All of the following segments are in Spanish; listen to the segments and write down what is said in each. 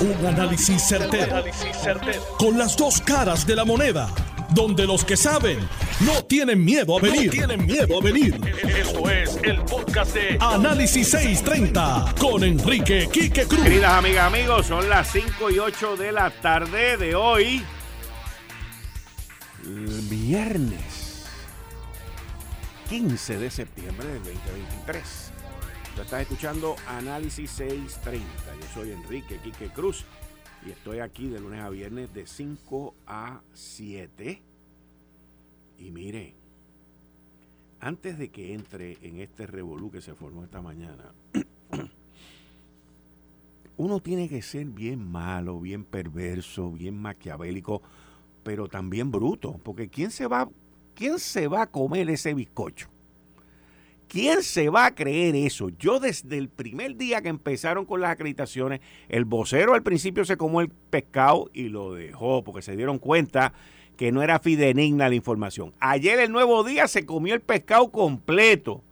Un análisis certero, Con las dos caras de la moneda. Donde los que saben no tienen miedo a venir. tienen miedo a venir. Esto es el podcast de Análisis 630 con Enrique Quique Cruz. Queridas amigas, amigos, son las 5 y 8 de la tarde de hoy. Viernes 15 de septiembre del 2023. Tú estás escuchando Análisis 630. Yo soy Enrique Quique Cruz y estoy aquí de lunes a viernes de 5 a 7. Y mire, antes de que entre en este revolú que se formó esta mañana, uno tiene que ser bien malo, bien perverso, bien maquiavélico, pero también bruto, porque ¿quién se va, quién se va a comer ese bizcocho? ¿Quién se va a creer eso? Yo desde el primer día que empezaron con las acreditaciones, el vocero al principio se comió el pescado y lo dejó porque se dieron cuenta que no era fidenigna la información. Ayer el nuevo día se comió el pescado completo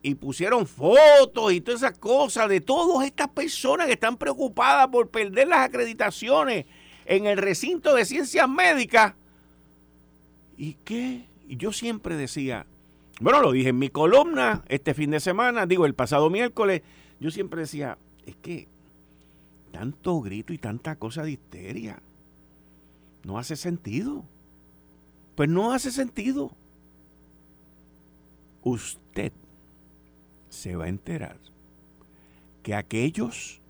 y pusieron fotos y todas esas cosas de todas estas personas que están preocupadas por perder las acreditaciones en el recinto de ciencias médicas. ¿Y qué? Yo siempre decía, bueno, lo dije en mi columna este fin de semana, digo el pasado miércoles, yo siempre decía, es que tanto grito y tanta cosa de histeria no hace sentido. Pues no hace sentido. Usted se va a enterar que aquellos,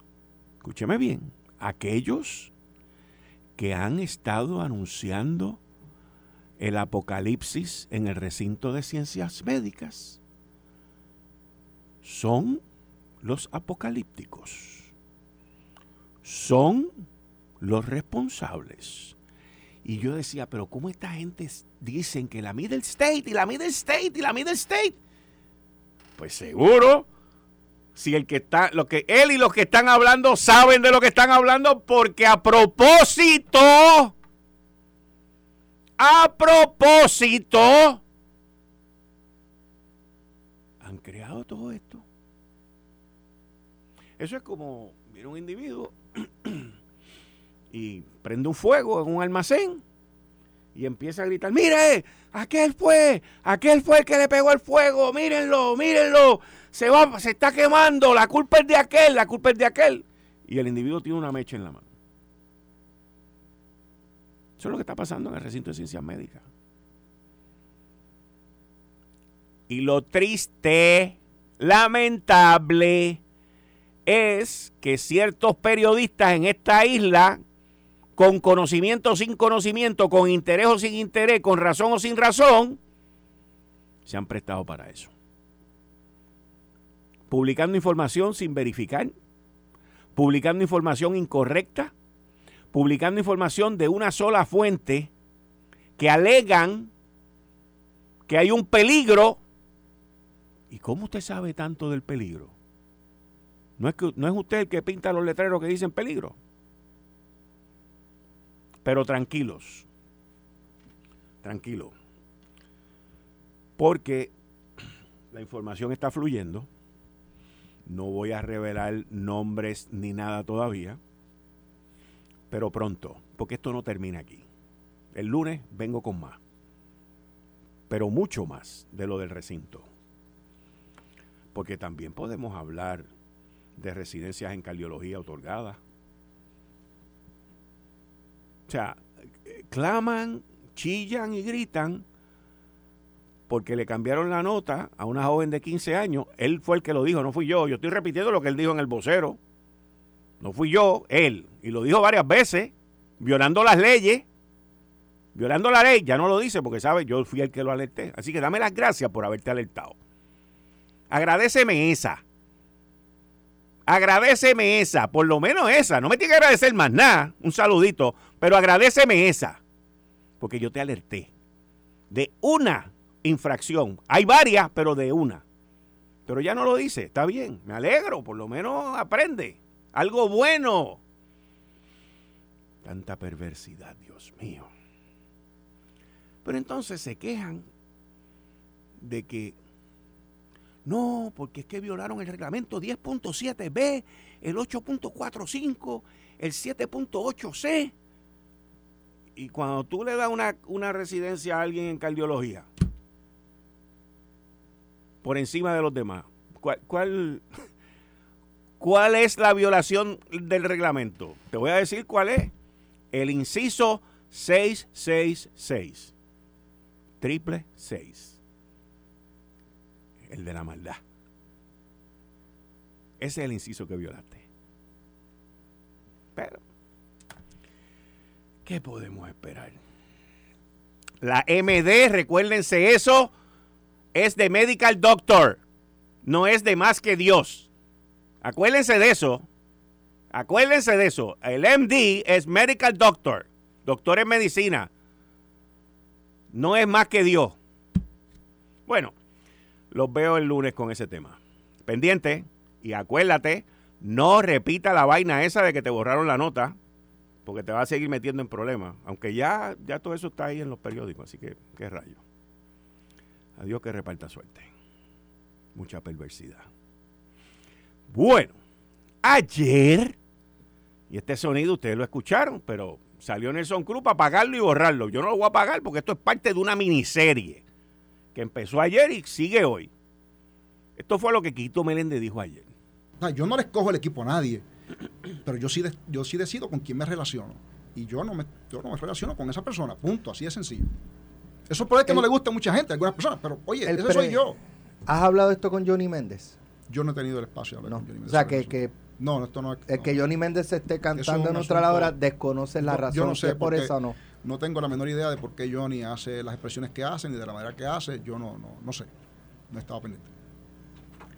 escúcheme bien, aquellos que han estado anunciando el apocalipsis en el recinto de ciencias médicas son los apocalípticos. Son los responsables. Y yo decía, pero ¿cómo esta gente dicen que la Middle State y la Middle State y la Middle State? Pues seguro, si el que está, lo que él y los que están hablando saben de lo que están hablando, porque a propósito a propósito, han creado todo esto. Eso es como viene un individuo y prende un fuego en un almacén y empieza a gritar, mire, aquel fue, aquel fue el que le pegó el fuego, mírenlo, mírenlo, se va, se está quemando, la culpa es de aquel, la culpa es de aquel. Y el individuo tiene una mecha en la mano. Eso es lo que está pasando en el recinto de ciencias médicas. Y lo triste, lamentable, es que ciertos periodistas en esta isla, con conocimiento o sin conocimiento, con interés o sin interés, con razón o sin razón, se han prestado para eso. Publicando información sin verificar, publicando información incorrecta, publicando información de una sola fuente que alegan que hay un peligro. ¿Y cómo usted sabe tanto del peligro? No es, que, no es usted el que pinta los letreros que dicen peligro. Pero tranquilos, tranquilo, porque la información está fluyendo. No voy a revelar nombres ni nada todavía pero pronto, porque esto no termina aquí. El lunes vengo con más, pero mucho más de lo del recinto. Porque también podemos hablar de residencias en cardiología otorgadas. O sea, claman, chillan y gritan porque le cambiaron la nota a una joven de 15 años. Él fue el que lo dijo, no fui yo. Yo estoy repitiendo lo que él dijo en el vocero. No fui yo, él. Y lo dijo varias veces, violando las leyes. Violando la ley, ya no lo dice porque sabe, yo fui el que lo alerté. Así que dame las gracias por haberte alertado. Agradeceme esa. Agradeceme esa, por lo menos esa. No me tiene que agradecer más nada, un saludito, pero agradeceme esa. Porque yo te alerté de una infracción. Hay varias, pero de una. Pero ya no lo dice, está bien, me alegro, por lo menos aprende. Algo bueno. Tanta perversidad, Dios mío. Pero entonces se quejan de que no, porque es que violaron el reglamento 10.7b el 8.45, el 7.8C. Y cuando tú le das una, una residencia a alguien en cardiología, por encima de los demás, ¿cuál, cuál, cuál es la violación del reglamento? Te voy a decir cuál es. El inciso 666. Triple 6. El de la maldad. Ese es el inciso que violaste. Pero, ¿qué podemos esperar? La MD, recuérdense eso, es de Medical Doctor, no es de más que Dios. Acuérdense de eso. Acuérdense de eso. El MD es Medical Doctor, doctor en medicina. No es más que Dios. Bueno, los veo el lunes con ese tema. Pendiente, y acuérdate, no repita la vaina esa de que te borraron la nota, porque te va a seguir metiendo en problemas. Aunque ya, ya todo eso está ahí en los periódicos, así que qué rayo. Adiós que reparta suerte. Mucha perversidad. Bueno, ayer, y este sonido ustedes lo escucharon, pero salió Nelson Cruz para pagarlo y borrarlo. Yo no lo voy a pagar porque esto es parte de una miniserie que empezó ayer y sigue hoy. Esto fue lo que Quito Meléndez dijo ayer. yo no le escojo el equipo a nadie, pero yo sí, yo sí decido con quién me relaciono. Y yo no me, yo no me relaciono con esa persona, punto, así de sencillo. Eso puede que no le guste a mucha gente, a algunas personas, pero oye, ese soy yo. ¿Has hablado esto con Johnny Méndez? Yo no he tenido el espacio de hablar con Johnny Méndez. O sea, que, que no, esto no es. El que Johnny Méndez esté cantando en otra hora, desconoce la razón. Yo no sé por eso no. No tengo la menor idea de por qué Johnny hace las expresiones que hace ni de la manera que hace. Yo no, no, no sé. No estaba pendiente.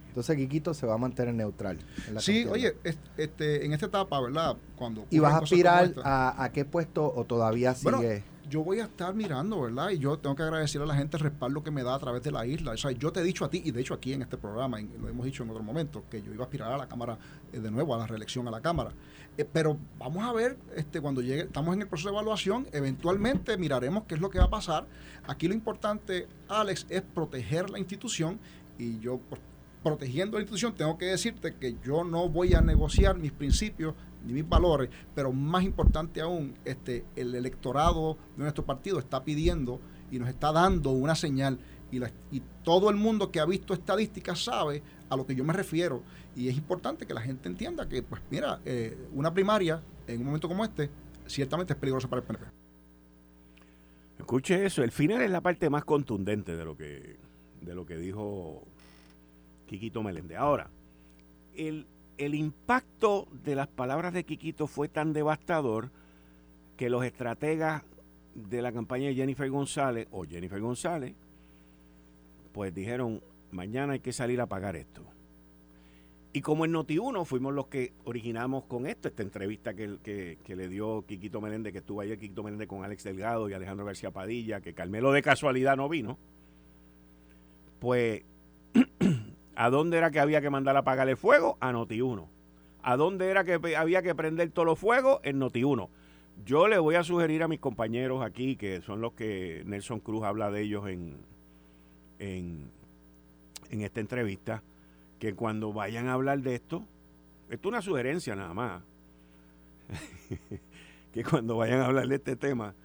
Entonces Quiquito se va a mantener neutral. sí, oye, este, en esta etapa, ¿verdad? Cuando ¿Y vas a aspirar a, a, qué puesto o todavía sigue? Yo voy a estar mirando, ¿verdad? Y yo tengo que agradecer a la gente el respaldo que me da a través de la isla. O sea, yo te he dicho a ti, y de hecho aquí en este programa, lo hemos dicho en otro momento, que yo iba a aspirar a la Cámara, eh, de nuevo, a la reelección a la Cámara. Eh, pero vamos a ver, este, cuando llegue, estamos en el proceso de evaluación, eventualmente miraremos qué es lo que va a pasar. Aquí lo importante, Alex, es proteger la institución y yo protegiendo la institución tengo que decirte que yo no voy a negociar mis principios ni mis valores, pero más importante aún, este, el electorado de nuestro partido está pidiendo y nos está dando una señal y, y todo el mundo que ha visto estadísticas sabe a lo que yo me refiero y es importante que la gente entienda que, pues mira, eh, una primaria en un momento como este ciertamente es peligrosa para el PNP. Escuche eso, el final es la parte más contundente de lo que, de lo que dijo Quiquito Meléndez. Ahora, el, el impacto de las palabras de Quiquito fue tan devastador que los estrategas de la campaña de Jennifer González o Jennifer González, pues dijeron, mañana hay que salir a pagar esto. Y como en Noti1 fuimos los que originamos con esto, esta entrevista que, que, le dio Quiquito Meléndez, que estuvo ayer Quiquito Meléndez con Alex Delgado y Alejandro García Padilla, que Carmelo de casualidad no vino, pues ¿A dónde era que había que mandar a apagar el fuego? A Noti1. ¿A dónde era que había que prender todos los fuegos? En Noti1. Yo le voy a sugerir a mis compañeros aquí, que son los que Nelson Cruz habla de ellos en, en, en esta entrevista, que cuando vayan a hablar de esto, esto es una sugerencia nada más, que cuando vayan a hablar de este tema,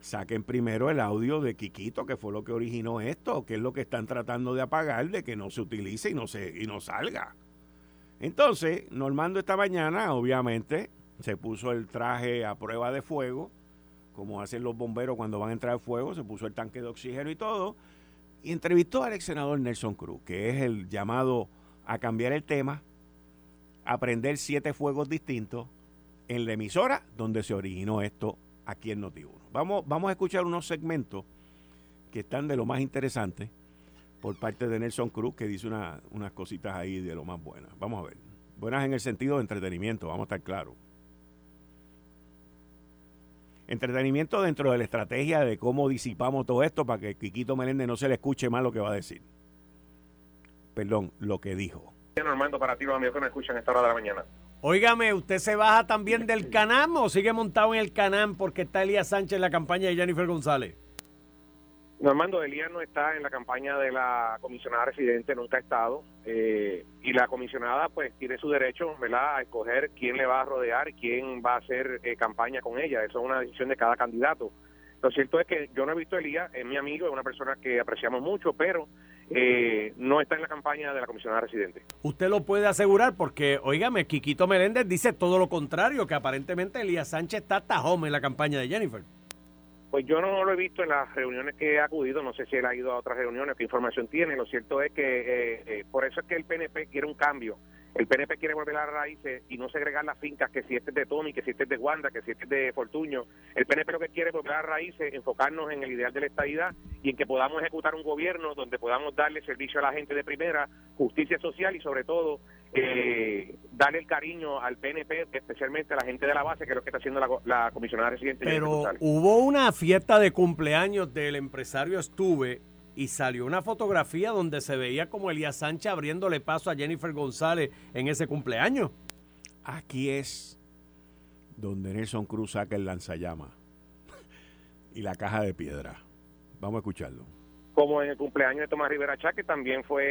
saquen primero el audio de Quiquito, que fue lo que originó esto, que es lo que están tratando de apagar, de que no se utilice y no, se, y no salga. Entonces, Normando esta mañana, obviamente, se puso el traje a prueba de fuego, como hacen los bomberos cuando van a entrar al fuego, se puso el tanque de oxígeno y todo, y entrevistó al ex senador Nelson Cruz, que es el llamado a cambiar el tema, a prender siete fuegos distintos en la emisora donde se originó esto aquí en Noti1. Vamos, vamos a escuchar unos segmentos que están de lo más interesante por parte de Nelson Cruz, que dice unas cositas ahí de lo más buenas. Vamos a ver. Buenas en el sentido de entretenimiento, vamos a estar claros. Entretenimiento dentro de la estrategia de cómo disipamos todo esto para que Quiquito Meléndez no se le escuche mal lo que va a decir. Perdón, lo que dijo. Normando, para ti, los amigos que me escuchan esta hora de la mañana. Óigame, ¿usted se baja también del Canam o sigue montado en el Canam porque está Elías Sánchez en la campaña de Jennifer González? Normando Elías no está en la campaña de la comisionada residente, nunca ha estado, eh, y la comisionada pues tiene su derecho, ¿verdad?, a escoger quién le va a rodear, quién va a hacer eh, campaña con ella, eso es una decisión de cada candidato. Lo cierto es que yo no he visto a Elías, es mi amigo, es una persona que apreciamos mucho, pero eh, no está en la campaña de la comisionada residente. Usted lo puede asegurar porque, oígame, Quiquito Meléndez dice todo lo contrario, que aparentemente Elías Sánchez está tajón en la campaña de Jennifer. Pues yo no lo he visto en las reuniones que he acudido, no sé si él ha ido a otras reuniones, qué información tiene. Lo cierto es que eh, eh, por eso es que el PNP quiere un cambio. El PNP quiere volver a las raíces y no segregar las fincas, que si este es de Tommy, que si este es de Wanda, que si este es de Fortuño. El PNP lo que quiere es volver a las raíces, enfocarnos en el ideal de la estadidad y en que podamos ejecutar un gobierno donde podamos darle servicio a la gente de primera, justicia social y sobre todo eh, darle el cariño al PNP, especialmente a la gente de la base, que es lo que está haciendo la, comisionada residente. Pero hubo una fiesta de cumpleaños del empresario Estuve y salió una fotografía donde se veía como Elías Sánchez abriéndole paso a Jennifer González en ese cumpleaños. Aquí es donde Nelson Cruz saca el lanzallama y la caja de piedra. Vamos a escucharlo como en el cumpleaños de Tomás Rivera Chá, que también fue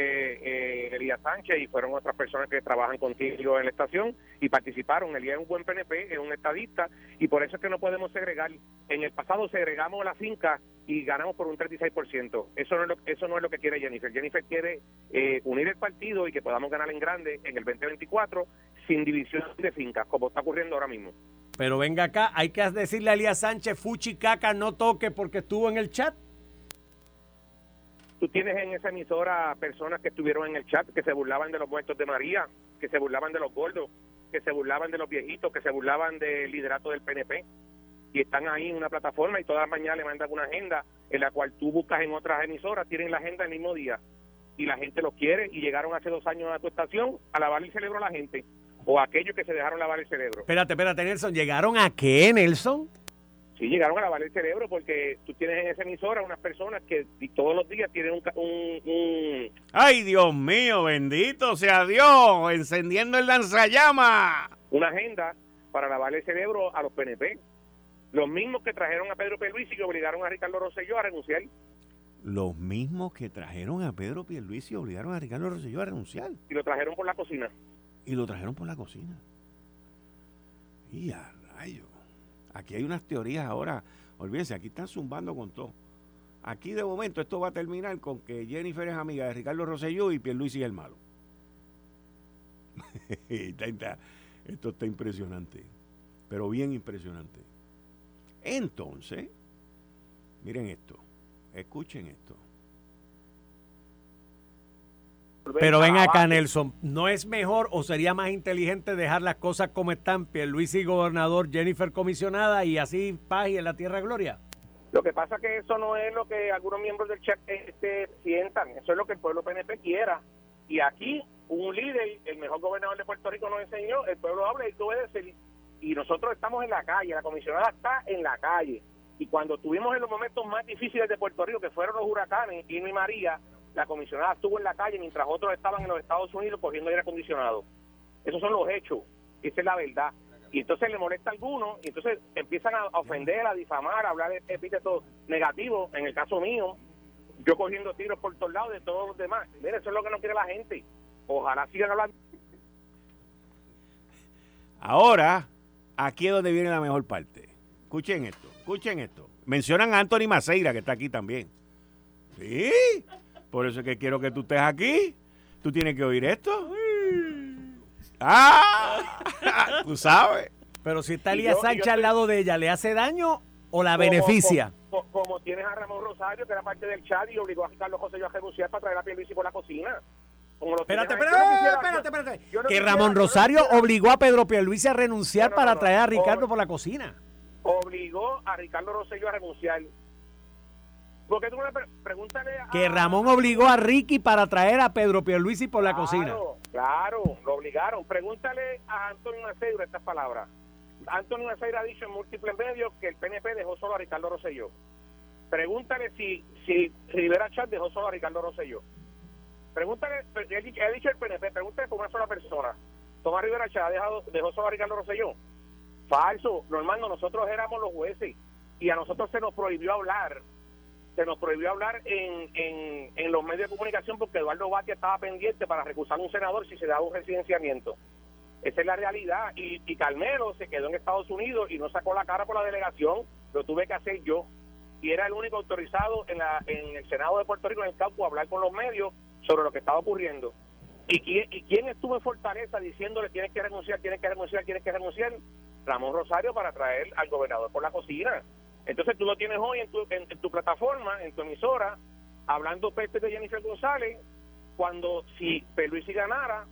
eh, Elías Sánchez y fueron otras personas que trabajan contigo en la estación y participaron. Elías es un buen PNP, es un estadista y por eso es que no podemos segregar. En el pasado segregamos la finca y ganamos por un 36%. Eso no es lo, eso no es lo que quiere Jennifer. Jennifer quiere eh, unir el partido y que podamos ganar en grande en el 2024 sin división de fincas, como está ocurriendo ahora mismo. Pero venga acá, hay que decirle a Elías Sánchez, Fuchi Caca no toque porque estuvo en el chat. Tú tienes en esa emisora personas que estuvieron en el chat que se burlaban de los muertos de María, que se burlaban de los gordos, que se burlaban de los viejitos, que se burlaban del liderato del PNP. Y están ahí en una plataforma y todas las mañanas le mandan una agenda en la cual tú buscas en otras emisoras, tienen la agenda el mismo día. Y la gente los quiere y llegaron hace dos años a tu estación a lavar el cerebro a la gente. O aquellos que se dejaron lavar el cerebro. Espérate, espérate, Nelson. ¿Llegaron a qué, Nelson? Sí, llegaron a lavar el cerebro porque tú tienes en esa emisora unas personas que todos los días tienen un, un, ¡Ay, Dios mío! ¡Bendito sea Dios! ¡Encendiendo el lanzallama! Una agenda para lavar el cerebro a los PNP. Los mismos que trajeron a Pedro Pierluisi y que obligaron a Ricardo Rosselló a renunciar. Los mismos que trajeron a Pedro Pierluisi y obligaron a Ricardo Rosselló a renunciar. Y lo trajeron por la cocina. Y lo trajeron por la cocina. Y a rayos. Aquí hay unas teorías ahora. Olvídense, aquí están zumbando con todo. Aquí de momento esto va a terminar con que Jennifer es amiga de Ricardo Rosselló y Pierluisi es el malo. esto está impresionante, pero bien impresionante. Entonces, miren esto, escuchen esto. Pero ven acá, Nelson, ¿no es mejor o sería más inteligente dejar las cosas como están, y gobernador, Jennifer comisionada y así paz y en la tierra gloria? Lo que pasa es que eso no es lo que algunos miembros del chat este, sientan, eso es lo que el pueblo PNP quiera. Y aquí un líder, el mejor gobernador de Puerto Rico nos enseñó, el pueblo habla y tú ser Y nosotros estamos en la calle, la comisionada está en la calle. Y cuando estuvimos en los momentos más difíciles de Puerto Rico, que fueron los huracanes, y María, la comisionada estuvo en la calle mientras otros estaban en los Estados Unidos cogiendo aire acondicionado. Esos son los hechos, esa es la verdad. Y entonces le molesta a algunos, y entonces empiezan a ofender, a difamar, a hablar de epítetos negativos. En el caso mío, yo cogiendo tiros por todos lados de todos los demás. Mire, eso es lo que no quiere la gente. Ojalá sigan hablando. Ahora, aquí es donde viene la mejor parte. Escuchen esto, escuchen esto. Mencionan a Anthony Maceira, que está aquí también. Sí, por eso es que quiero que tú estés aquí. Tú tienes que oír esto. ¡Ah! Tú sabes. Pero si está Elías Sánchez al lado de ella, ¿le hace daño o la beneficia? Como, tienes a Ramón Rosario, que era parte del chat y obligó a Carlos José a renunciar para traer a Pierluisi por la cocina. Espérate, espérate, espérate, que Ramón Rosario obligó a Pedro Pierluisi a renunciar para traer a Ricardo por la cocina. Obligó a Ricardo Rosselló a renunciar. Porque tú pregúntale Que Ramón obligó a Ricky para traer a Pedro Pierluisi por la cocina. Claro, lo obligaron. Pregúntale a Antonio Aceiro estas palabras. Antonio Aceiro ha dicho en múltiples medios que el PNP dejó solo a Ricardo Rosselló. Pregúntale si, si Rivera Chat dejó solo a Ricardo Rosselló. Pregúntale, ha dicho el PNP, pregúntale por una sola persona. Tomás Rivera Chat dejado, dejó solo a Ricardo Rosselló. Falso. Normando, nosotros éramos los jueces y a nosotros se nos prohibió hablar se nos prohibió hablar en, en, los medios de comunicación porque Eduardo Batia estaba pendiente para recusar a un senador si se daba un residenciamiento. Esa es la realidad. Y, y Carmelo se quedó en Estados Unidos y no sacó la cara por la delegación, lo tuve que hacer yo. Y era el único autorizado en, la, en el Senado de Puerto Rico, en el campo, a hablar con los medios sobre lo que estaba ocurriendo. ¿Y quién, ¿Y quién estuvo en Fortaleza diciéndole tienes que renunciar, tienes que renunciar, tienes que renunciar? Ramón Rosario para traer al gobernador por la cocina. Entonces tú lo tienes hoy en tu, en, tu plataforma, en tu emisora, hablando peste de Jennifer González, cuando si Peluisi ganara,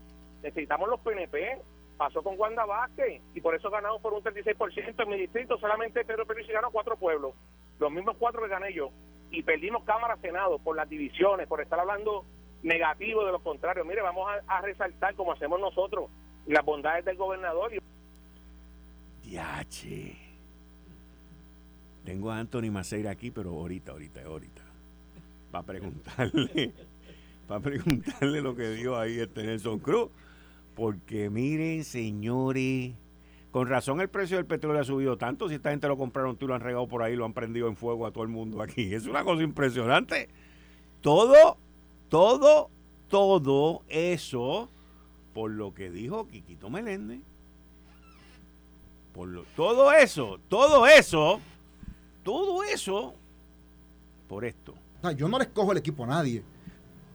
necesitamos los PNP, pasó con Wanda Vázquez y por eso ganamos por un 36% en mi distrito, solamente Pedro Peluisi ganó cuatro pueblos, los mismos cuatro que gané yo, y perdimos Cámara Senado por las divisiones, por estar hablando negativo de lo contrario. Mire, vamos a, resaltar como hacemos nosotros las bondades del gobernador. Diache. Tengo a Anthony Maceira aquí, pero ahorita, ahorita, ahorita. Para preguntarle, para preguntarle lo que dijo ahí este Nelson Cruz. Porque miren, señores, con razón el precio del petróleo ha subido tanto. Si esta gente lo compraron, tú lo han regado por ahí, lo han prendido en fuego a todo el mundo aquí. Es una cosa impresionante. Todo, todo, todo eso por lo que dijo Quiquito Meléndez. Por lo, todo eso, todo eso, todo eso por esto. yo no le escojo el equipo a nadie,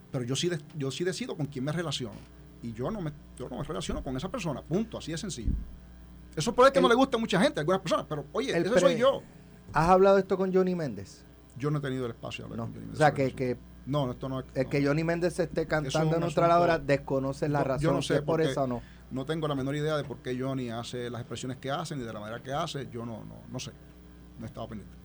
pero yo sí, yo sí decido con quién me relaciono y yo no me, yo no me relaciono con esa persona, punto, así de sencillo. Eso puede que no le guste a mucha gente, a algunas personas, pero oye, ese soy yo. ¿Has hablado esto con Johnny Méndez? Yo no he tenido el espacio de hablar con Johnny Méndez. O sea, que, que no, esto no El que Johnny Méndez se esté cantando en nuestra hora desconoce la razón. Yo no sé por eso no. No tengo la menor idea de por qué Johnny hace las expresiones que hace ni de la manera que hace. Yo no, no, no sé. No he estado pendiente.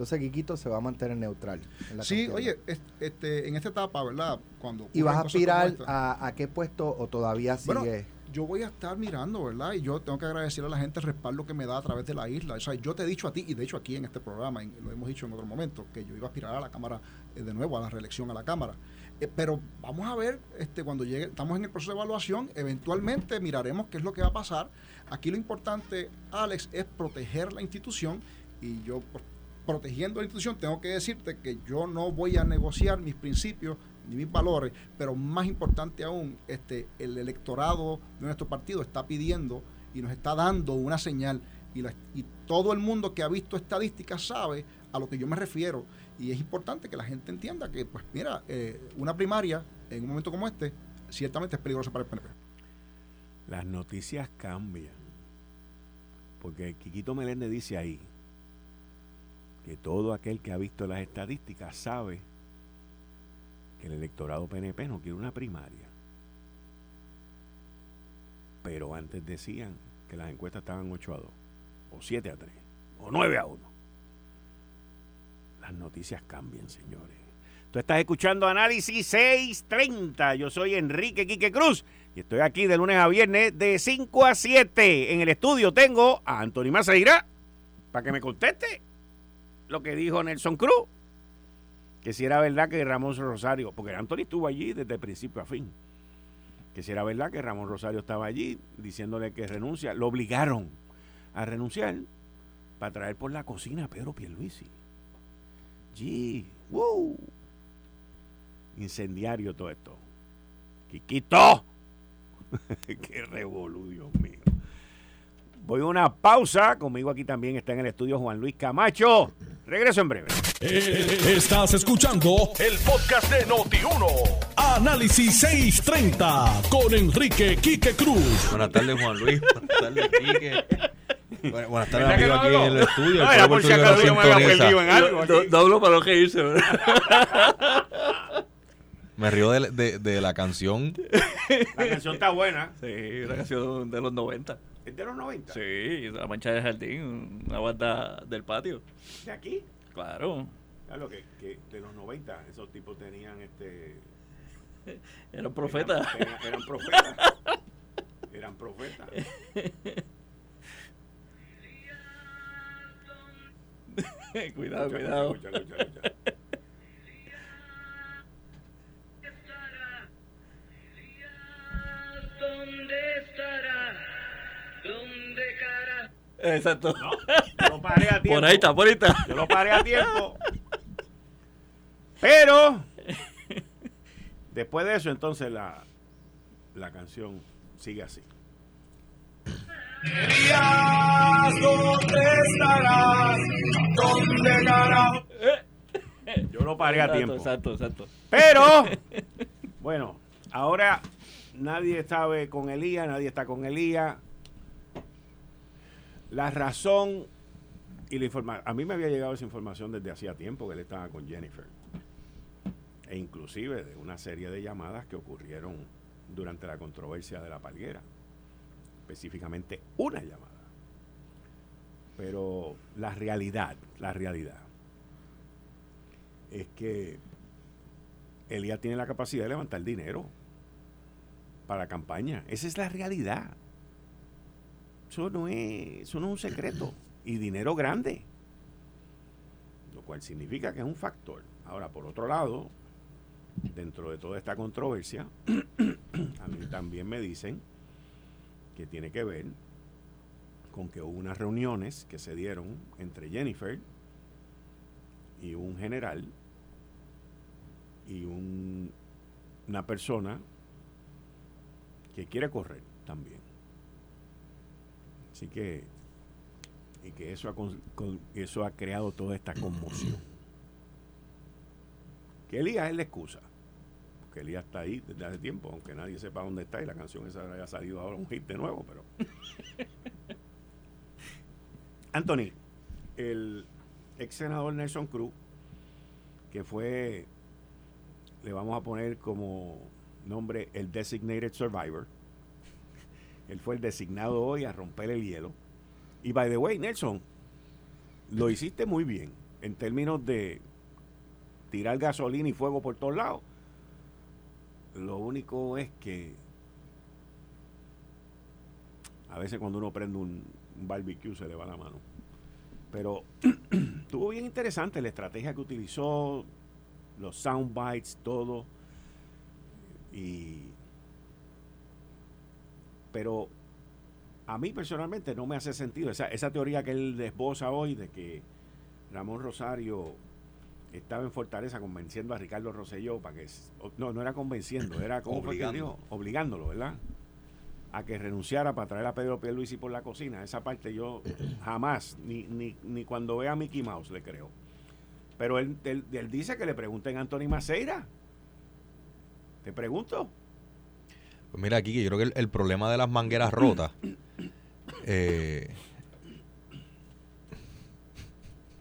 Entonces Quiquito se va a mantener neutral. sí, oye, este, en esta etapa, ¿verdad? Cuando ¿Y vas a aspirar a, qué puesto o todavía sigue? yo voy a estar mirando, ¿verdad? Y yo tengo que agradecer a la gente el respaldo que me da a través de la isla. O sea, yo te he dicho a ti, y de hecho aquí en este programa, lo hemos dicho en otro momento, que yo iba a aspirar a la Cámara eh, de nuevo, a la reelección a la Cámara. Eh, pero vamos a ver, este, cuando llegue, estamos en el proceso de evaluación, eventualmente miraremos qué es lo que va a pasar. Aquí lo importante, Alex, es proteger la institución y yo protegiendo la institución, tengo que decirte que yo no voy a negociar mis principios ni mis valores, pero más importante aún, este, el electorado de nuestro partido está pidiendo y nos está dando una señal y, todo el mundo que ha visto estadísticas sabe a lo que yo me refiero y es importante que la gente entienda que, pues mira, eh, una primaria en un momento como este ciertamente es peligrosa para el PNP. Las noticias cambian, porque Quiquito Meléndez dice ahí, que todo aquel que ha visto las estadísticas sabe que el electorado PNP no quiere una primaria. Pero antes decían que las encuestas estaban 8 a 2, o 7 a 3, o 9 a 1. Las noticias cambian, señores. Tú estás escuchando Análisis 630. Yo soy Enrique Quique Cruz y estoy aquí de lunes a viernes de 5 a 7. En el estudio tengo a Antonio Maceira para que me conteste lo que dijo Nelson Cruz, que si era verdad que Ramón Rosario, porque Anthony estuvo allí desde principio a fin, que si era verdad que Ramón Rosario estaba allí diciéndole que renuncia, lo obligaron a renunciar para traer por la cocina a Pedro Pierluisi. Gee, wow. Incendiario todo esto. Quiquito. Qué revolú, Dios mío. Voy a una pausa. Conmigo aquí también está en el estudio Juan Luis Camacho. Regreso en breve. Eh, estás escuchando el podcast de Noti1. Análisis 630 con Enrique Quique Cruz. Buenas tardes, Juan Luis. Buenas tardes, Quique. buenas tardes, amigo, aquí en el estudio. No, era por si acaso yo me había perdido en algo. Doblo para lo que irse, Me río de, de, de, la canción. La canción está buena. Sí, una canción de los 90. ¿Es de los 90? Sí, La Mancha del Jardín, una banda del patio. ¿De aquí? Claro. Claro, que, que de los 90 esos tipos tenían este... Eran profetas. Eran, profetas. eran profetas. cuidado, cuidado. ¿Dónde Exacto. No, lo paré a tiempo. Por ahí está, por ahí está. Yo lo paré a tiempo. Pero, después de eso, entonces la, la canción sigue así. ¿Dónde estarás? ¿Dónde Yo no paré a tiempo. Exacto, exacto. Pero, bueno, ahora nadie sabe con Elías, nadie está con Elías. La razón y la información, a mí me había llegado esa información desde hacía tiempo que él estaba con Jennifer. E inclusive de una serie de llamadas que ocurrieron durante la controversia de la palguera. Específicamente una llamada. Pero la realidad, la realidad es que Elías tiene la capacidad de levantar dinero para campaña. Esa es la realidad. Eso no es, eso no es un secreto. Y dinero grande. Lo cual significa que es un factor. Ahora, por otro lado, dentro de toda esta controversia, a mí también me dicen que tiene que ver con que hubo unas reuniones que se dieron entre Jennifer y un general y un, una persona que quiere correr también. Así que, y que eso ha, eso ha creado toda esta conmoción. Que Elías es la excusa. Porque Elías está ahí desde hace tiempo, aunque nadie sepa dónde está y la canción esa haya salido ahora un hit de nuevo, pero. Anthony, el ex senador Nelson Cruz, que fue le vamos a poner como nombre el Designated Survivor. Él fue el designado hoy a romper el hielo. Y by the way, Nelson, lo hiciste muy bien en términos de tirar gasolina y fuego por todos lados. Lo único es que a veces cuando uno prende un, barbecue se le va la mano. Pero estuvo bien interesante la estrategia que utilizó, los sound bites, todo. Y, pero a mí personalmente no me hace sentido esa, esa teoría que él desbosa hoy de que Ramón Rosario estaba en Fortaleza convenciendo a Ricardo Rosselló para que no no era convenciendo era como Obligando. obligándolo verdad a que renunciara para traer a Pedro Pierluisi por la cocina esa parte yo jamás ni, ni, ni cuando vea a Mickey Mouse le creo pero él, dice que le pregunten a Anthony Maceira. Te pregunto. Pues mira, aquí que yo creo que el, problema de las mangueras rotas. eh,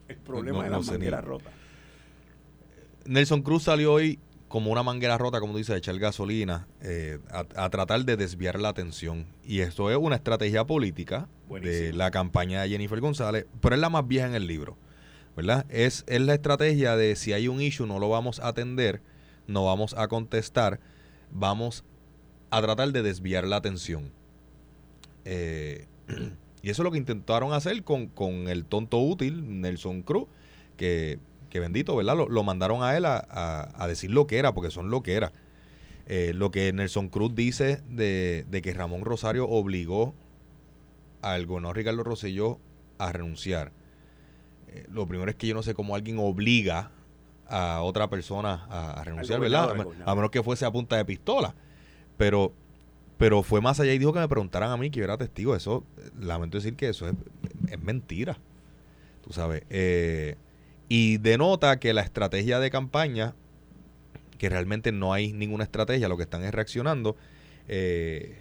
el problema de las mangueras rotas. Nelson Cruz salió hoy como una manguera rota, como dice, a echar gasolina, eh, a, tratar de desviar la atención. Y esto es una estrategia política de la campaña de Jennifer González, pero es la más vieja en el libro. ¿verdad? Es, es la estrategia de si hay un issue no lo vamos a atender, no vamos a contestar, vamos a tratar de desviar la atención. Eh, y eso es lo que intentaron hacer con, el tonto útil, Nelson Cruz, que, que bendito, ¿verdad? Lo, mandaron a él a, decir lo que era, porque son lo que era. Eh, lo que Nelson Cruz dice de, de, que Ramón Rosario obligó al gobernador Ricardo Rosselló a renunciar. Eh, lo primero es que yo no sé cómo alguien obliga a otra persona a, renunciar, ¿verdad? A, menos que fuese a punta de pistola. Pero, pero fue más allá y dijo que me preguntaran a mí que yo era testigo. Eso, lamento decir que eso es, mentira. Tú sabes. Eh, y denota que la estrategia de campaña, que realmente no hay ninguna estrategia, lo que están es reaccionando, eh,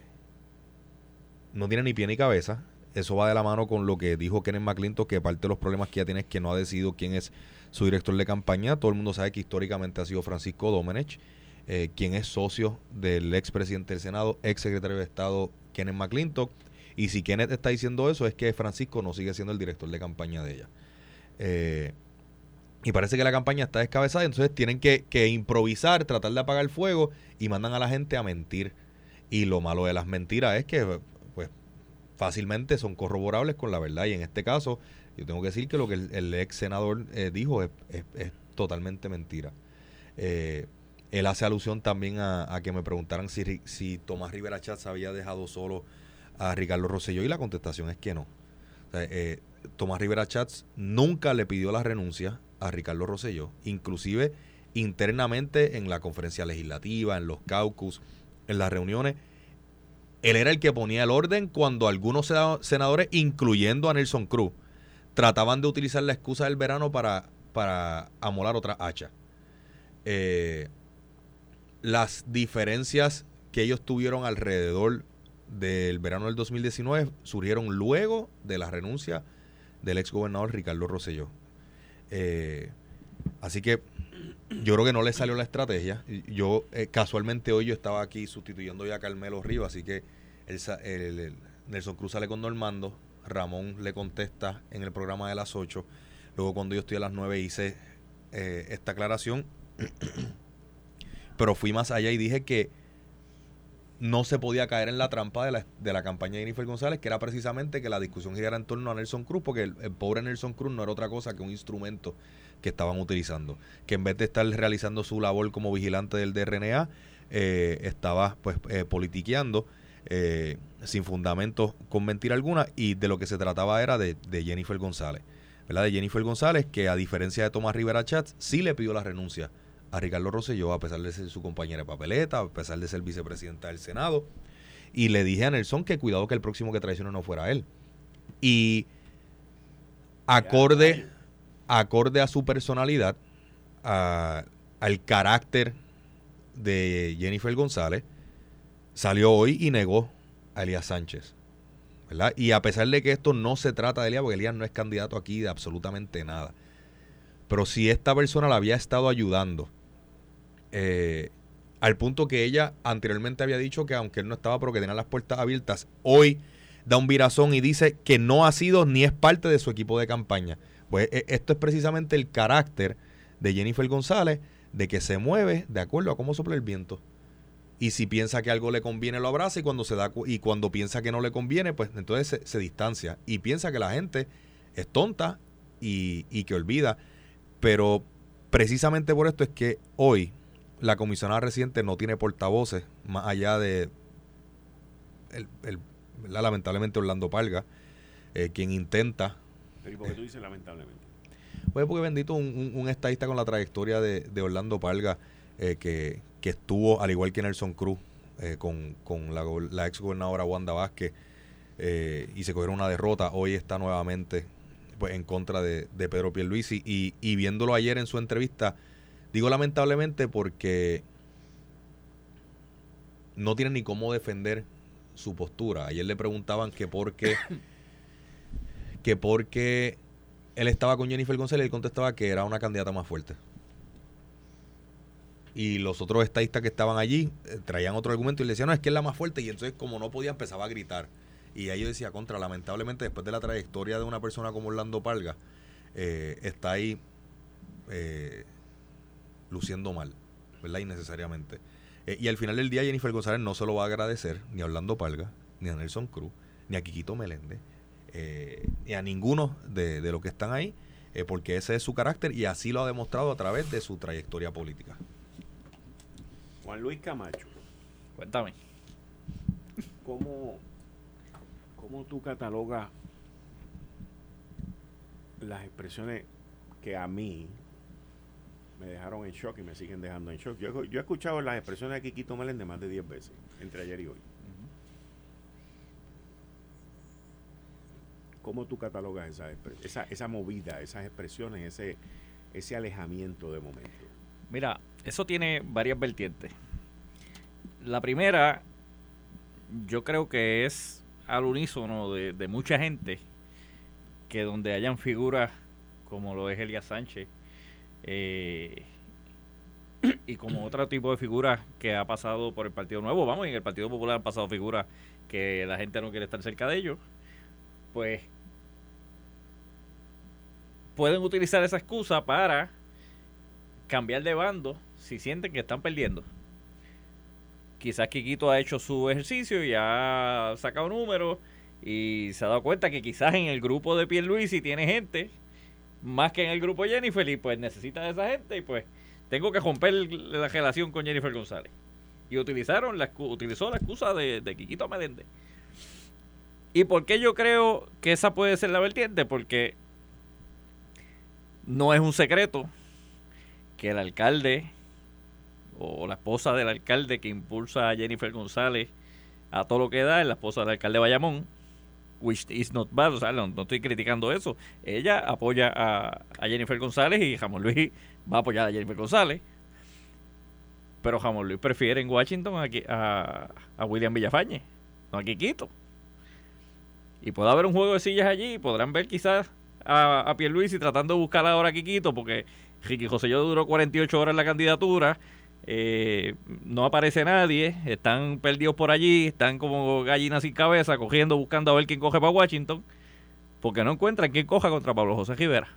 no tiene ni pie ni cabeza eso va de la mano con lo que dijo Kenneth McClintock, que parte de los problemas que ya tiene es que no ha decidido quién es su director de campaña. Todo el mundo sabe que históricamente ha sido Francisco Domenech, eh, quien es socio del expresidente del Senado, ex secretario de Estado Kenneth McClintock. Y si Kenneth está diciendo eso, es que Francisco no sigue siendo el director de campaña de ella. Eh, y parece que la campaña está descabezada, entonces tienen que, improvisar, tratar de apagar el fuego y mandan a la gente a mentir. Y lo malo de las mentiras es que fácilmente son corroborables con la verdad. Y en este caso, yo tengo que decir que lo que el, ex senador eh, dijo es, totalmente mentira. Eh, él hace alusión también a, que me preguntaran si, si Tomás Rivera Chatz había dejado solo a Ricardo Rosselló y la contestación es que no. Eh, Tomás Rivera Chats nunca le pidió la renuncia a Ricardo Rosselló. Inclusive internamente en la conferencia legislativa, en los caucus, en las reuniones. Él era el que ponía el orden cuando algunos senadores, incluyendo a Nelson Cruz, trataban de utilizar la excusa del verano para, para amolar otra hacha. Eh, las diferencias que ellos tuvieron alrededor del verano del 2019 surgieron luego de la renuncia del ex gobernador Ricardo Rosselló. Eh, así que yo creo que no le salió la estrategia. Yo eh, casualmente hoy yo estaba aquí sustituyendo ya a Carmelo Rivas, así que el, Nelson Cruz sale con Normando, Ramón le contesta en el programa de las 8. Luego cuando yo estoy a las 9 hice eh, esta aclaración. Pero fui más allá y dije que no se podía caer en la trampa de la, de la campaña de Jennifer González, que era precisamente que la discusión girara en torno a Nelson Cruz, porque el, pobre Nelson Cruz no era otra cosa que un instrumento que estaban utilizando, que en vez de estar realizando su labor como vigilante del DRNA, eh, estaba pues eh, politiqueando eh, sin fundamentos con mentira alguna y de lo que se trataba era de, de Jennifer González, ¿verdad? De Jennifer González, que a diferencia de Tomás Rivera Chats, sí le pidió la renuncia a Ricardo Rosselló, a pesar de ser su compañera de papeleta, a pesar de ser vicepresidenta del Senado. Y le dije a Nelson que cuidado que el próximo que traicione no fuera él. Y acorde, acorde a su personalidad, al carácter de Jennifer González, salió hoy y negó a Elías Sánchez. ¿verdad? Y a pesar de que esto no se trata de Elías, porque Elías no es candidato aquí de absolutamente nada. Pero si esta persona la había estado ayudando eh, al punto que ella anteriormente había dicho que aunque él no estaba, pero que tenía las puertas abiertas, hoy da un virazón y dice que no ha sido ni es parte de su equipo de campaña. Pues e, esto es precisamente el carácter de Jennifer González, de que se mueve de acuerdo a cómo sopla el viento. Y si piensa que algo le conviene, lo abraza y cuando, se da, y cuando piensa que no le conviene, pues entonces se, se distancia y piensa que la gente es tonta y, y que olvida. Pero precisamente por esto es que hoy la comisionada reciente no tiene portavoces más allá de el, lamentablemente Orlando Palga, eh, quien intenta... ¿Pero y por qué tú dices lamentablemente? Pues porque bendito un, un, estadista con la trayectoria de, de Orlando Palga, eh, que, que, estuvo, al igual que Nelson Cruz, eh, con, con la, la, ex gobernadora Wanda Vázquez, y se cogieron una derrota, hoy está nuevamente pues, en contra de, de Pedro Pierluisi, y, y viéndolo ayer en su entrevista, Digo lamentablemente porque no tienen ni cómo defender su postura. Ayer le preguntaban que por qué, que por qué él estaba con Jennifer González y él contestaba que era una candidata más fuerte. Y los otros estadistas que estaban allí eh, traían otro argumento y le decían, no, es que es la más fuerte. Y entonces, como no podía, empezaba a gritar. Y ahí yo decía, contra, lamentablemente, después de la trayectoria de una persona como Orlando Palga, eh, está ahí eh, luciendo mal, ¿verdad? Innecesariamente. Eh, y al final del día Jennifer González no se lo va a agradecer ni a Orlando Palga, ni a Nelson Cruz, ni a Quiquito Meléndez, eh, ni a ninguno de, de los que están ahí, eh, porque ese es su carácter y así lo ha demostrado a través de su trayectoria política. Juan Luis Camacho. Cuéntame. ¿Cómo, cómo tú catalogas las expresiones que a mí me dejaron en shock y me siguen dejando en shock. Yo, he escuchado las expresiones de Kikito Meléndez más de 10 veces, entre ayer y hoy. ¿Cómo tú catalogas esa, esa, esa movida, esas expresiones, ese, ese alejamiento de momento? Mira, eso tiene varias vertientes. La primera, yo creo que es al unísono de, de mucha gente que donde hayan figuras como lo es Elia Sánchez, eh, y como otro tipo de figuras que ha pasado por el Partido Nuevo, vamos, en el Partido Popular han pasado figuras que la gente no quiere estar cerca de ellos, pues pueden utilizar esa excusa para cambiar de bando si sienten que están perdiendo. Quizás Kikito ha hecho su ejercicio y ha sacado números y se ha dado cuenta que quizás en el grupo de Pierluisi tiene gente más que en el grupo Jennifer y pues necesita de esa gente y pues tengo que romper la relación con Jennifer González. Y utilizaron la, utilizó la excusa de, de Quiquito Meléndez. ¿Y por qué yo creo que esa puede ser la vertiente? Porque no es un secreto que el alcalde o la esposa del alcalde que impulsa a Jennifer González a todo lo que da es la esposa del alcalde Bayamón, which is not bad, o sea, no, estoy criticando eso. Ella apoya a, Jennifer González y Jamón Luis va a apoyar a Jennifer González. Pero Jamón Luis prefiere en Washington a, William Villafañe, no a Quiquito. Y puede haber un juego de sillas allí podrán ver quizás a, a y tratando de buscar ahora a Quiquito porque Ricky José yo duró 48 horas en la candidatura eh, no aparece nadie, están perdidos por allí, están como gallinas sin cabeza, cogiendo, buscando a ver quién coge para Washington, porque no encuentran quién coja contra Pablo José Rivera.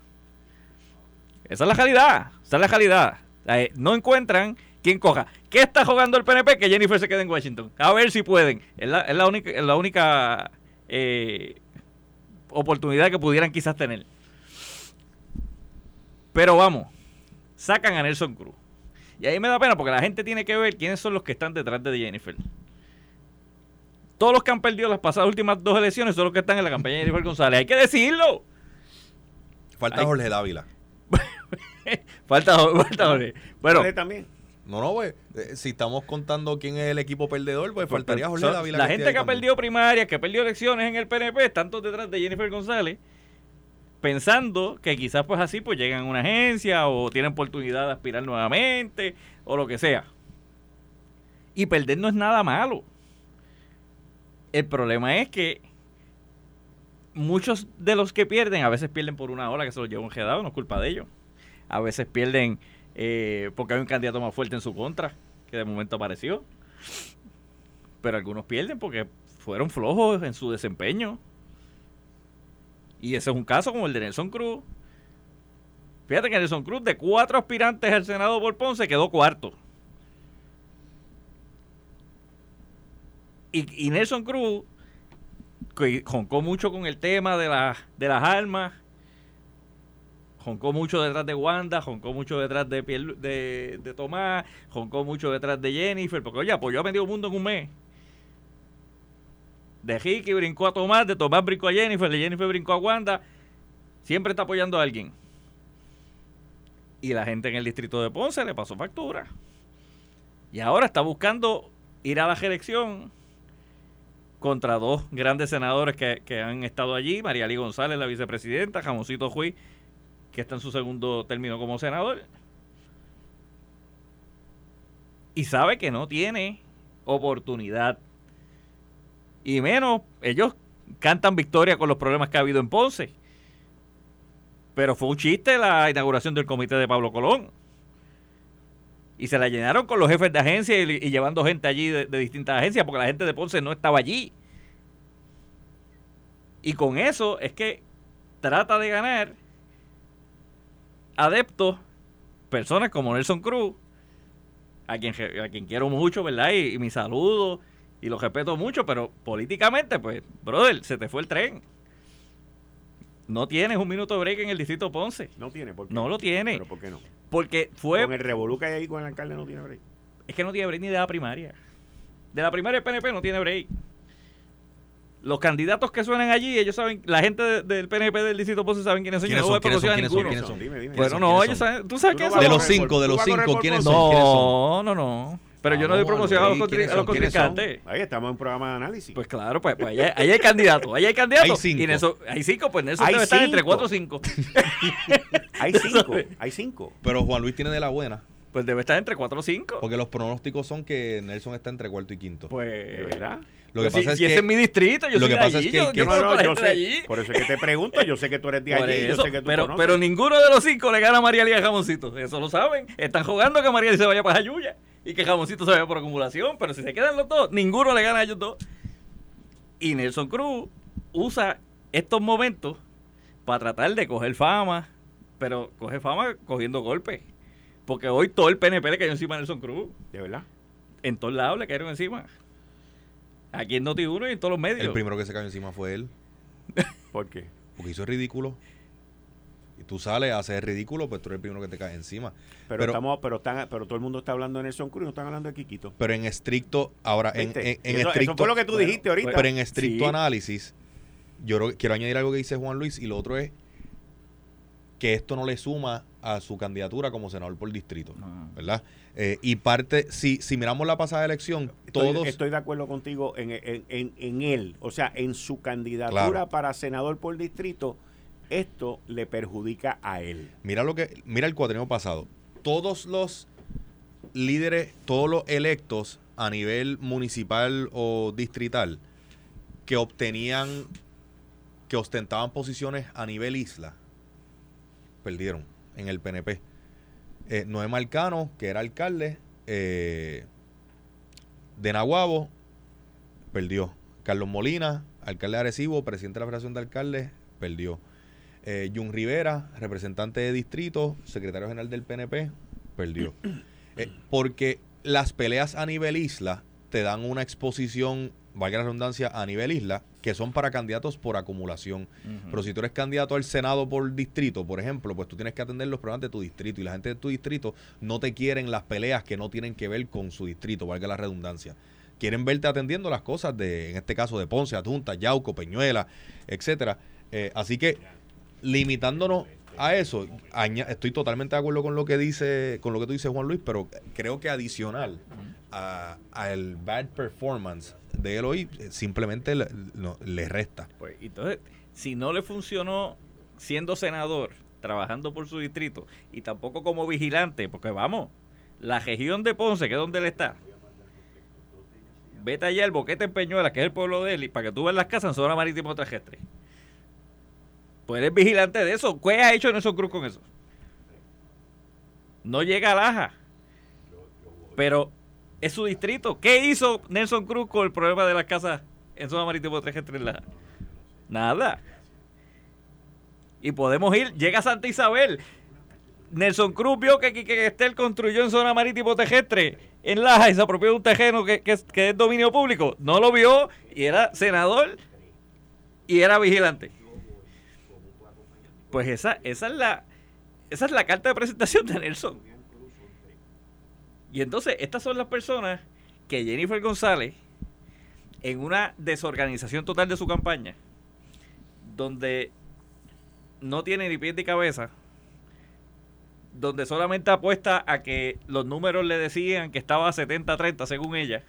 Esa es la realidad, esa es la realidad. Eh, no encuentran quién coja. ¿Qué está jugando el PNP? Que Jennifer se quede en Washington. A ver si pueden. Es la, única, la única eh, oportunidad que pudieran quizás tener. Pero vamos, sacan a Nelson Cruz y ahí me da pena porque la gente tiene que ver quiénes son los que están detrás de Jennifer. Todos los que han perdido las pasadas últimas dos elecciones son los que están en la campaña de Jennifer González. Hay que decirlo. Falta Jorge Dávila. falta, falta Jorge. Bueno, también. No, no, pues, eh, si estamos contando quién es el equipo perdedor, pues, pues faltaría Jorge Dávila. La gente que ha perdido primarias, que ha perdido elecciones en el PNP, están todos detrás de Jennifer González pensando que quizás pues así pues llegan a una agencia o tienen oportunidad de aspirar nuevamente o lo que sea. Y perder no es nada malo. El problema es que muchos de los que pierden, a veces pierden por una hora que se los lleva un no es culpa de ellos. A veces pierden eh, porque hay un candidato más fuerte en su contra, que de momento apareció. Pero algunos pierden porque fueron flojos en su desempeño. Y ese es un caso como el de Nelson Cruz. Fíjate que Nelson Cruz, de cuatro aspirantes al Senado por Ponce, quedó cuarto. Y, Nelson Cruz joncó mucho con el tema de, de las armas, joncó mucho detrás de Wanda, joncó mucho detrás de, de, de Tomás, joncó mucho detrás de Jennifer, porque oye, apoyó a medio mundo en un mes de Ricky brincó a Tomás, de Tomás brincó a Jennifer, de Jennifer brincó a Wanda. Siempre está apoyando a alguien. Y la gente en el distrito de Ponce le pasó factura. Y ahora está buscando ir a la reelección contra dos grandes senadores que, han estado allí, María Lee González, la vicepresidenta, Jamoncito Juiz, que está en su segundo término como senador. Y sabe que no tiene oportunidad y menos, ellos cantan victoria con los problemas que ha habido en Ponce. Pero fue un chiste la inauguración del comité de Pablo Colón. Y se la llenaron con los jefes de agencia y, llevando gente allí de, distintas agencias, porque la gente de Ponce no estaba allí. Y con eso es que trata de ganar adeptos, personas como Nelson Cruz, a quien, a quien quiero mucho, ¿verdad? Y, y mi saludo y lo respeto mucho, pero políticamente, pues, brother, se te fue el tren. No tienes un minuto de break en el distrito Ponce. No tiene, ¿por qué? No lo tiene. ¿Pero por qué no? Porque fue... Con el revolú que hay ahí con el alcalde no tiene break. Es que no tiene break ni de la primaria. De la primaria el PNP no tiene break. Los candidatos que suenan allí, ellos saben, la gente del PNP del distrito Ponce saben quiénes son. ¿Quiénes son? ¿Quiénes son? ¿Quiénes son? ¿Quiénes son? Dime, dime. Bueno, no, ellos saben, tú sabes quiénes son. De los cinco, de los cinco, ¿quiénes son? No, no, no. Pero yo no doy promoción a los, contrincantes. Ahí estamos en un programa de análisis. Pues claro, pues, pues ahí, hay, hay candidatos. Ahí hay candidatos. Hay cinco. Y en eso, hay cinco, pues en eso debe estar entre cuatro o cinco. hay cinco, hay cinco. Pero Juan Luis tiene de la buena. Pues debe estar entre cuatro o cinco. Porque los pronósticos son que Nelson está entre cuarto y quinto. Pues, ¿de verdad? Lo que pues pasa si, es que, ese es mi distrito, yo lo soy que pasa allí, es que, yo, que no, no, yo sé, allí. Por eso es que te pregunto, yo sé que tú eres de allí, yo sé que tú pero, conoces. pero ninguno de los cinco le gana a María Lía Jamoncito, eso lo saben. Están jugando que María se vaya para Jayuya y que Jamoncito se vaya por acumulación, pero si se quedan los dos, ninguno le gana a ellos dos. Y Nelson Cruz usa estos momentos para tratar de coger fama, pero coge fama cogiendo golpes. Porque hoy todo el PNP le cayó encima a Nelson Cruz. ¿De verdad? En todos lados le cayeron encima. Aquí en Noti1 y en todos los medios. El primero que se cayó encima fue él. ¿Por qué? Porque hizo ridículo tú sales a hacer ridículo, pues tú eres el primero que te cae encima. Pero, estamos, pero, están, pero todo el mundo está hablando de Nelson Cruz, no están hablando de Quiquito. Pero en estricto, ahora, en, en, estricto. Eso fue lo que tú dijiste ahorita. Pero en estricto análisis, yo quiero añadir algo que dice Juan Luis, y lo otro es que esto no le suma a su candidatura como senador por distrito, ¿verdad? Eh, y parte, si, si miramos la pasada elección, todos... Estoy de acuerdo contigo en, en, él, o sea, en su candidatura para senador por distrito, esto le perjudica a él. Mira lo que, mira el cuadrino pasado. Todos los líderes, todos los electos a nivel municipal o distrital que obtenían, que ostentaban posiciones a nivel isla, perdieron en el PNP. Eh, Noé Marcano, que era alcalde eh, de Nahuabo, perdió. Carlos Molina, alcalde de Arecibo, presidente de la Federación de Alcaldes, perdió. Eh, Jun Rivera, representante de distrito, secretario general del PNP, perdió. Eh, porque las peleas a nivel isla te dan una exposición valga la redundancia, a nivel isla, que son para candidatos por acumulación. Pero si tú eres candidato al Senado por distrito, por ejemplo, pues tú tienes que atender los problemas de tu distrito y la gente de tu distrito no te quieren las peleas que no tienen que ver con su distrito, valga la redundancia. Quieren verte atendiendo las cosas de, en este caso, de Ponce, Adjunta, Yauco, Peñuela, etcétera. Eh, así que, limitándonos a eso, estoy totalmente de acuerdo con lo que dice, con lo que tú dices, Juan Luis, pero creo que adicional al bad performance de él hoy eh, simplemente le, resta. Pues entonces, si no le funcionó siendo senador, trabajando por su distrito, y tampoco como vigilante, porque vamos, la región de Ponce, que es donde él está, vete allá al boquete en Peñuela, que es el pueblo de él, y para que tú veas las casas en zona marítimo terrestre. Pues eres vigilante de eso. ¿Qué ha hecho Nelson Cruz con eso? No llega a Laja. Pero es su distrito. ¿Qué hizo Nelson Cruz con el problema de las casas en zona marítimo 3 La... Nada. Y podemos ir, llega Santa Isabel. Nelson Cruz vio que, que, Estel construyó en zona marítimo terrestre en Laja y se apropió de un terreno que, que, que, es dominio público. No lo vio y era senador y era vigilante. Pues esa, esa es la esa es la carta de presentación de Nelson. Y entonces, estas son las personas que Jennifer González, en una desorganización total de su campaña, donde no tiene ni pie ni cabeza, donde solamente apuesta a que los números le decían que estaba a 70-30 según ella,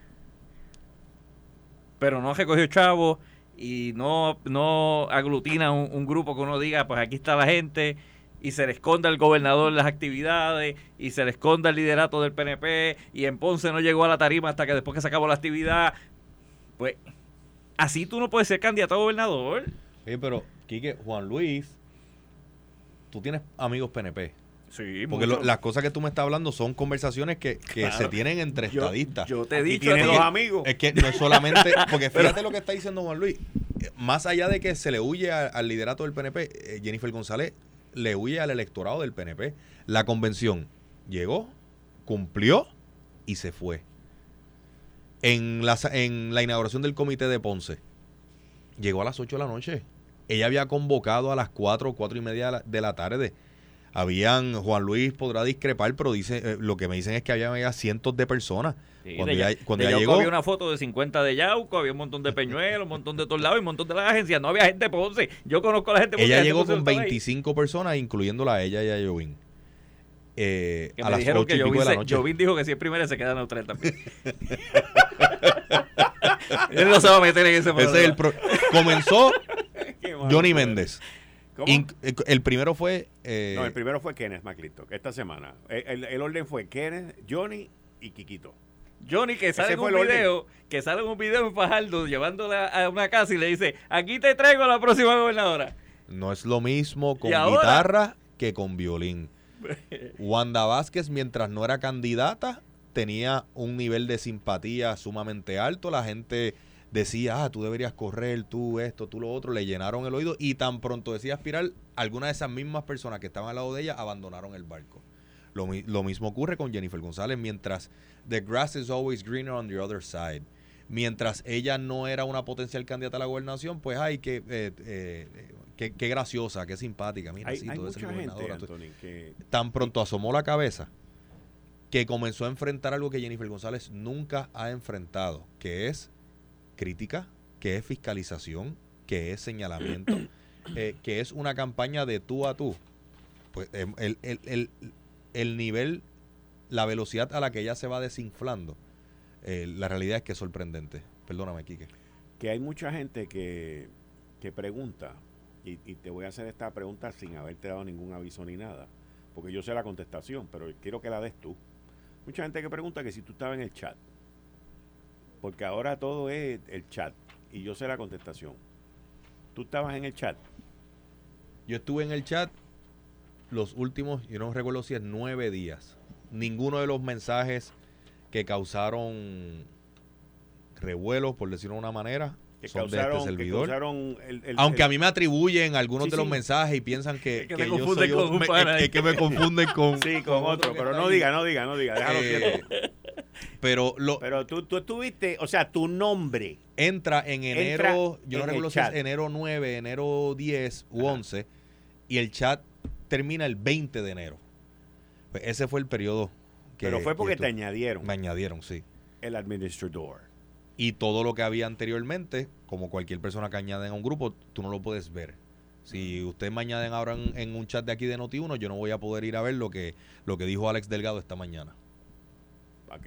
pero no recogió chavo y no, no aglutina un, grupo que uno diga, pues aquí está la gente y se le esconde al gobernador las actividades y se le esconde el liderato del PNP y en Ponce no llegó a la tarima hasta que después que se acabó la actividad. Pues así tú no puedes ser candidato a gobernador. Sí, pero Quique, Juan Luis, tú tienes amigos PNP. Sí, porque las cosas que tú me estás hablando son conversaciones que, se tienen entre estadistas. Yo te he dicho a los amigos. Es que no es solamente. Porque fíjate lo que está diciendo Juan Luis. Más allá de que se le huye al liderato del PNP, eh, Jennifer González le huye al electorado del PNP. La convención llegó, cumplió y se fue. En la, en la inauguración del comité de Ponce, llegó a las 8 de la noche. Ella había convocado a las 4, 4 y media de la tarde. Habían, Juan Luis podrá discrepar, pero dice, eh, lo que me dicen es que había cientos de personas cuando, ya, cuando llegó. Había una foto de 50 de Yauco, había un montón de peñuelos, un montón de todos lados y un montón de las agencias. No había gente de Ponce. Yo conozco a la gente de Ella llegó con 25 personas, incluyéndola a ella y a Jovin. Eh, a las dijeron que Jovín, de Jovín dijo que si es primera se queda neutral también. Él no se va a meter en ese problema. Comenzó Johnny Méndez. Eh, el primero fue. Eh, no, el primero fue Kenneth McClintock esta semana. El, el, orden fue Kenneth, Johnny y Kikito. Johnny que sale en un video, que sale en un video en Fajardo llevándola a una casa y le dice, aquí te traigo a la próxima gobernadora. No es lo mismo con guitarra que con violín. Wanda Vázquez, mientras no era candidata, tenía un nivel de simpatía sumamente alto. La gente decía, ah, tú deberías correr, tú esto, tú lo otro. Le llenaron el oído y tan pronto decía aspirar, algunas de esas mismas personas que estaban al lado de ella abandonaron el barco. Lo, lo mismo ocurre con Jennifer González, mientras the grass is always greener on the other side. Mientras ella no era una potencial candidata a la gobernación, pues ay, que, eh, eh, qué, graciosa, qué simpática. Mira, hay, mucha gente, que... Tan pronto asomó la cabeza que comenzó a enfrentar algo que Jennifer González nunca ha enfrentado, que es crítica, que es fiscalización, que es señalamiento, eh, que es una campaña de tú a tú pues em, el, el, el, nivel, la velocidad a la que ella se va desinflando, eh, la realidad es que es sorprendente. Perdóname, Quique. Que hay mucha gente que, que pregunta, y, y, te voy a hacer esta pregunta sin haberte dado ningún aviso ni nada, porque yo sé la contestación, pero quiero que la des tú. Mucha gente que pregunta que si tú estabas en el chat, porque ahora todo es el chat, y yo sé la contestación. ¿Tú estabas en el chat? Yo estuve en el chat los últimos, yo no recuerdo si es nueve días. Ninguno de los mensajes que causaron revuelos, por decirlo de una manera, que son de este servidor. Aunque a mí me atribuyen algunos de los mensajes y piensan que, que, yo soy con que, me confunden con, sí, con, otro. Pero no diga, no diga, no diga. Déjalo eh, Pero, lo, pero tú, tú estuviste, o sea, tu nombre. Entra en enero, yo no recuerdo si es enero 9, enero 10 u 11, y el chat termina el 20 de enero. Pues ese fue el periodo que. Pero fue porque te añadieron. Me añadieron, sí. El administrador. Y todo lo que había anteriormente, como cualquier persona que añade a un grupo, tú no lo puedes ver. Si ustedes me añaden ahora en, un chat de aquí de Noti1, yo no voy a poder ir a ver lo que, lo que dijo Alex Delgado esta mañana. Ok,